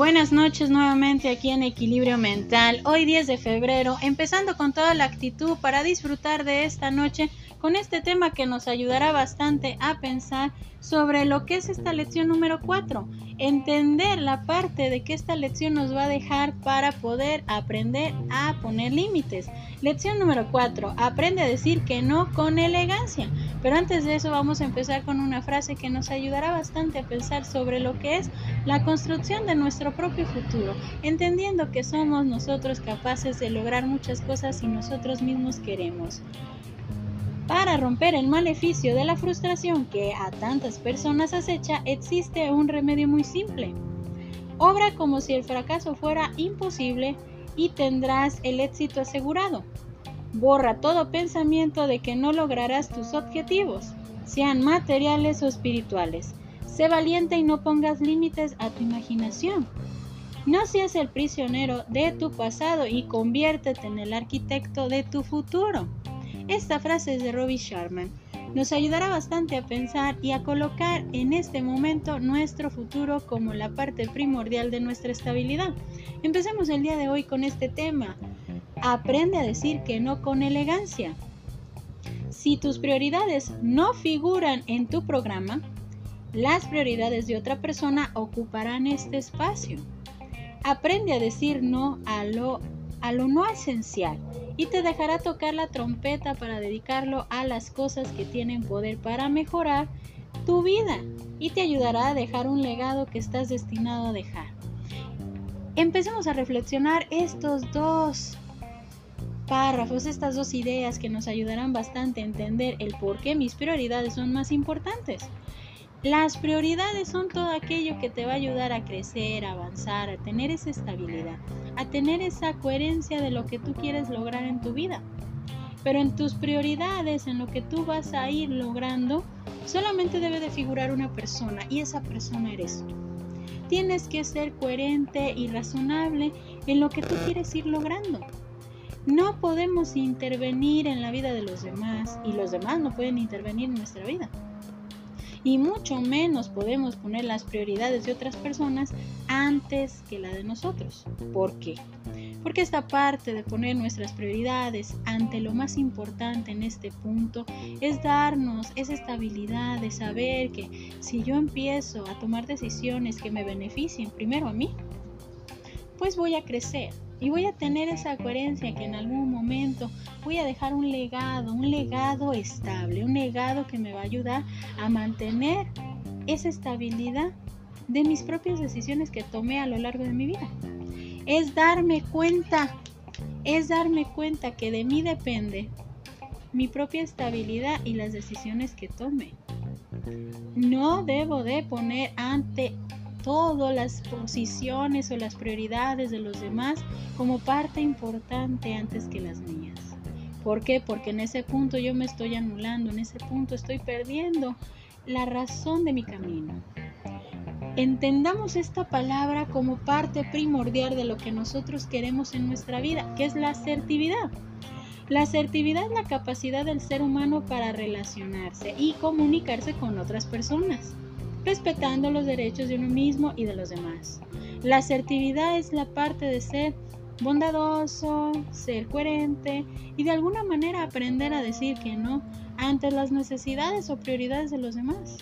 Buenas noches nuevamente aquí en Equilibrio Mental, hoy 10 de febrero, empezando con toda la actitud para disfrutar de esta noche con este tema que nos ayudará bastante a pensar sobre lo que es esta lección número 4, entender la parte de que esta lección nos va a dejar para poder aprender a poner límites. Lección número 4, aprende a decir que no con elegancia. Pero antes de eso vamos a empezar con una frase que nos ayudará bastante a pensar sobre lo que es la construcción de nuestro propio futuro, entendiendo que somos nosotros capaces de lograr muchas cosas si nosotros mismos queremos. Para romper el maleficio de la frustración que a tantas personas acecha, existe un remedio muy simple. Obra como si el fracaso fuera imposible y tendrás el éxito asegurado. Borra todo pensamiento de que no lograrás tus objetivos, sean materiales o espirituales. Sé valiente y no pongas límites a tu imaginación. No seas el prisionero de tu pasado y conviértete en el arquitecto de tu futuro. Esta frase es de Robbie Sharman. Nos ayudará bastante a pensar y a colocar en este momento nuestro futuro como la parte primordial de nuestra estabilidad. Empecemos el día de hoy con este tema. Aprende a decir que no con elegancia. Si tus prioridades no figuran en tu programa, las prioridades de otra persona ocuparán este espacio. Aprende a decir no a lo, a lo no esencial y te dejará tocar la trompeta para dedicarlo a las cosas que tienen poder para mejorar tu vida y te ayudará a dejar un legado que estás destinado a dejar. Empecemos a reflexionar estos dos párrafos, estas dos ideas que nos ayudarán bastante a entender el por qué mis prioridades son más importantes. Las prioridades son todo aquello que te va a ayudar a crecer, a avanzar, a tener esa estabilidad, a tener esa coherencia de lo que tú quieres lograr en tu vida. Pero en tus prioridades, en lo que tú vas a ir logrando, solamente debe de figurar una persona y esa persona eres tú. Tienes que ser coherente y razonable en lo que tú quieres ir logrando. No podemos intervenir en la vida de los demás y los demás no pueden intervenir en nuestra vida y mucho menos podemos poner las prioridades de otras personas antes que la de nosotros. ¿Por qué? Porque esta parte de poner nuestras prioridades ante lo más importante en este punto es darnos esa estabilidad de saber que si yo empiezo a tomar decisiones que me beneficien primero a mí, pues voy a crecer y voy a tener esa coherencia que en algún momento voy a dejar un legado, un legado estable, un legado que me va a ayudar a mantener esa estabilidad de mis propias decisiones que tomé a lo largo de mi vida. Es darme cuenta, es darme cuenta que de mí depende mi propia estabilidad y las decisiones que tome. No debo de poner ante todas las posiciones o las prioridades de los demás como parte importante antes que las mías. ¿Por qué? Porque en ese punto yo me estoy anulando, en ese punto estoy perdiendo la razón de mi camino. Entendamos esta palabra como parte primordial de lo que nosotros queremos en nuestra vida, que es la asertividad. La asertividad es la capacidad del ser humano para relacionarse y comunicarse con otras personas respetando los derechos de uno mismo y de los demás. La asertividad es la parte de ser bondadoso, ser coherente y de alguna manera aprender a decir que no ante las necesidades o prioridades de los demás.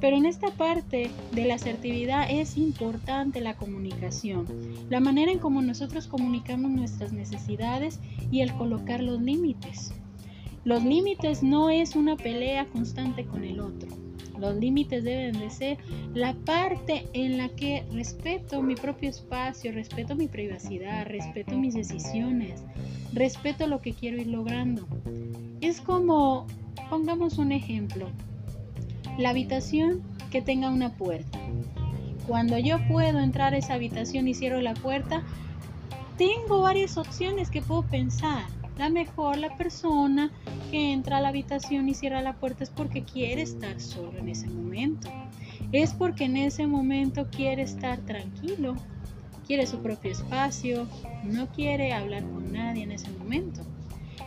Pero en esta parte de la asertividad es importante la comunicación, la manera en cómo nosotros comunicamos nuestras necesidades y el colocar los límites. Los límites no es una pelea constante con el otro. Los límites deben de ser la parte en la que respeto mi propio espacio, respeto mi privacidad, respeto mis decisiones, respeto lo que quiero ir logrando. Es como, pongamos un ejemplo, la habitación que tenga una puerta. Cuando yo puedo entrar a esa habitación y cierro la puerta, tengo varias opciones que puedo pensar. La mejor la persona que entra a la habitación y cierra la puerta es porque quiere estar solo en ese momento. Es porque en ese momento quiere estar tranquilo, quiere su propio espacio, no quiere hablar con nadie en ese momento.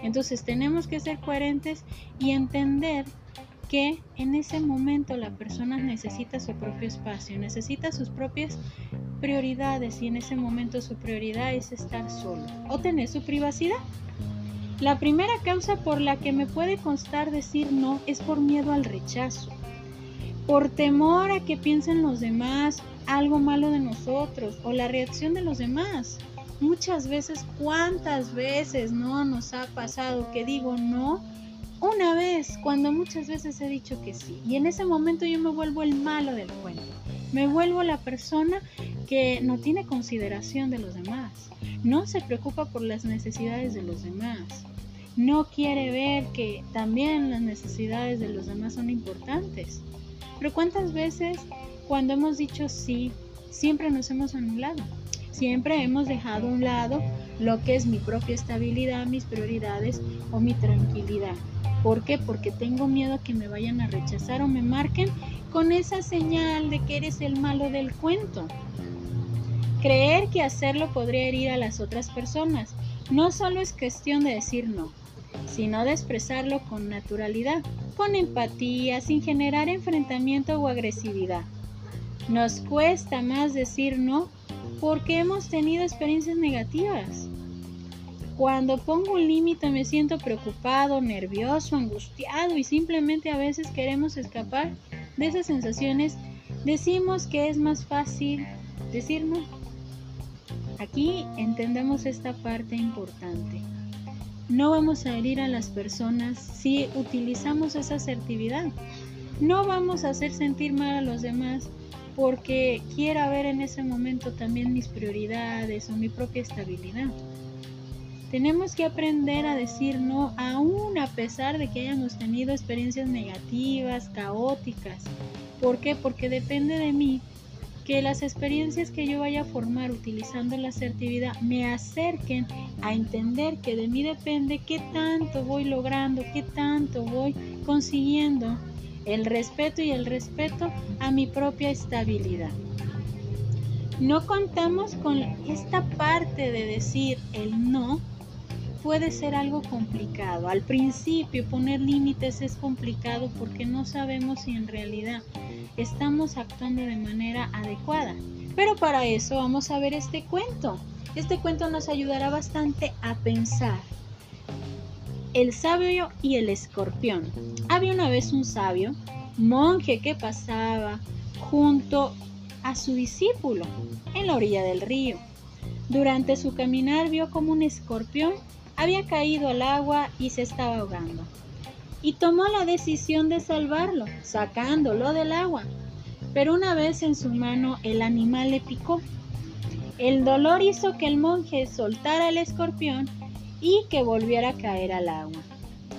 Entonces tenemos que ser coherentes y entender que en ese momento la persona necesita su propio espacio, necesita sus propias prioridades y en ese momento su prioridad es estar solo o tener su privacidad. La primera causa por la que me puede constar decir no es por miedo al rechazo, por temor a que piensen los demás algo malo de nosotros o la reacción de los demás. Muchas veces, ¿cuántas veces no nos ha pasado que digo no? Una vez, cuando muchas veces he dicho que sí. Y en ese momento yo me vuelvo el malo del cuento. Me vuelvo la persona que no tiene consideración de los demás. No se preocupa por las necesidades de los demás. No quiere ver que también las necesidades de los demás son importantes. Pero ¿cuántas veces cuando hemos dicho sí, siempre nos hemos anulado? Siempre hemos dejado a un lado lo que es mi propia estabilidad, mis prioridades o mi tranquilidad. ¿Por qué? Porque tengo miedo que me vayan a rechazar o me marquen con esa señal de que eres el malo del cuento. Creer que hacerlo podría herir a las otras personas no solo es cuestión de decir no, sino de expresarlo con naturalidad, con empatía, sin generar enfrentamiento o agresividad. Nos cuesta más decir no porque hemos tenido experiencias negativas. Cuando pongo un límite me siento preocupado, nervioso, angustiado y simplemente a veces queremos escapar de esas sensaciones. Decimos que es más fácil decir no. Aquí entendemos esta parte importante. No vamos a herir a las personas si utilizamos esa asertividad. No vamos a hacer sentir mal a los demás porque quiera ver en ese momento también mis prioridades o mi propia estabilidad. Tenemos que aprender a decir no aún a pesar de que hayamos tenido experiencias negativas, caóticas. ¿Por qué? Porque depende de mí que las experiencias que yo vaya a formar utilizando la asertividad me acerquen a entender que de mí depende qué tanto voy logrando, qué tanto voy consiguiendo el respeto y el respeto a mi propia estabilidad. No contamos con esta parte de decir el no puede ser algo complicado. Al principio poner límites es complicado porque no sabemos si en realidad estamos actuando de manera adecuada. Pero para eso vamos a ver este cuento. Este cuento nos ayudará bastante a pensar. El sabio y el escorpión. Había una vez un sabio, monje que pasaba junto a su discípulo en la orilla del río. Durante su caminar vio como un escorpión había caído al agua y se estaba ahogando. Y tomó la decisión de salvarlo, sacándolo del agua. Pero una vez en su mano el animal le picó. El dolor hizo que el monje soltara el escorpión y que volviera a caer al agua.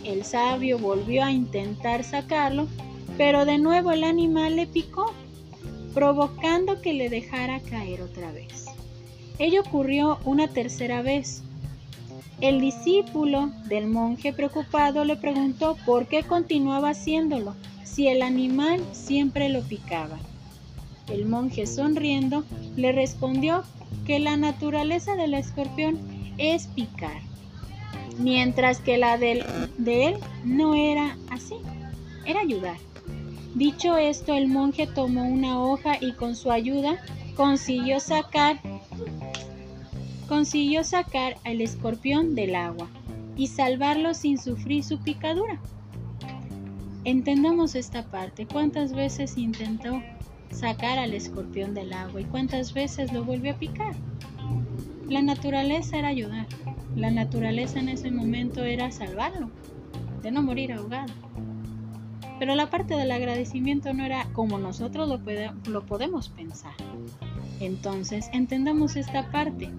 El sabio volvió a intentar sacarlo, pero de nuevo el animal le picó, provocando que le dejara caer otra vez. Ello ocurrió una tercera vez, el discípulo del monje preocupado le preguntó por qué continuaba haciéndolo si el animal siempre lo picaba. El monje sonriendo le respondió que la naturaleza del escorpión es picar, mientras que la de él no era así, era ayudar. Dicho esto, el monje tomó una hoja y con su ayuda consiguió sacar consiguió sacar al escorpión del agua y salvarlo sin sufrir su picadura. Entendamos esta parte. ¿Cuántas veces intentó sacar al escorpión del agua y cuántas veces lo volvió a picar? La naturaleza era ayudar. La naturaleza en ese momento era salvarlo, de no morir ahogado. Pero la parte del agradecimiento no era como nosotros lo, lo podemos pensar. Entonces, entendamos esta parte.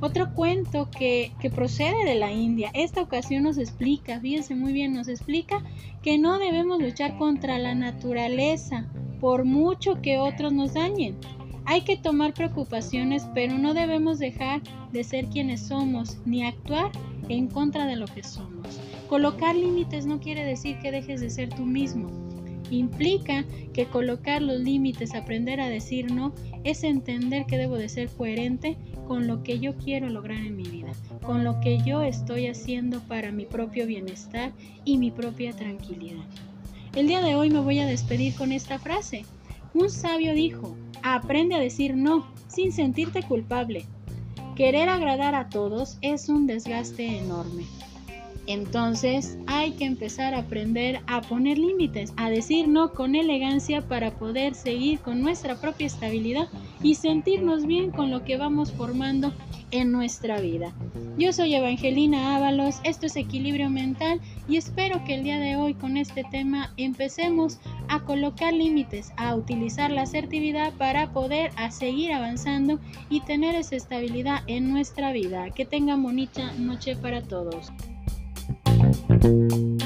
Otro cuento que, procede de la India, esta ocasión nos explica, fíjense muy bien, nos explica que no debemos luchar contra la naturaleza por mucho que otros nos dañen. Hay que tomar preocupaciones, pero no debemos dejar de ser quienes somos ni actuar en contra de lo que somos. Colocar límites no quiere decir que dejes de ser tú mismo. Implica que colocar los límites, aprender a decir no, es entender que debo de ser coherente con lo que yo quiero lograr en mi vida, con lo que yo estoy haciendo para mi propio bienestar y mi propia tranquilidad. El día de hoy me voy a despedir con esta frase. Un sabio dijo, aprende a decir no sin sentirte culpable. Querer agradar a todos es un desgaste enorme. Entonces hay que empezar a aprender a poner límites, a decir no con elegancia para poder seguir con nuestra propia estabilidad y sentirnos bien con lo que vamos formando en nuestra vida. Yo soy Evangelina Ábalos, esto es Equilibrio Mental y espero que el día de hoy con este tema empecemos a colocar límites, a utilizar la asertividad para poder seguir avanzando y tener esa estabilidad en nuestra vida. Que tengan bonita noche para todos. Thank you.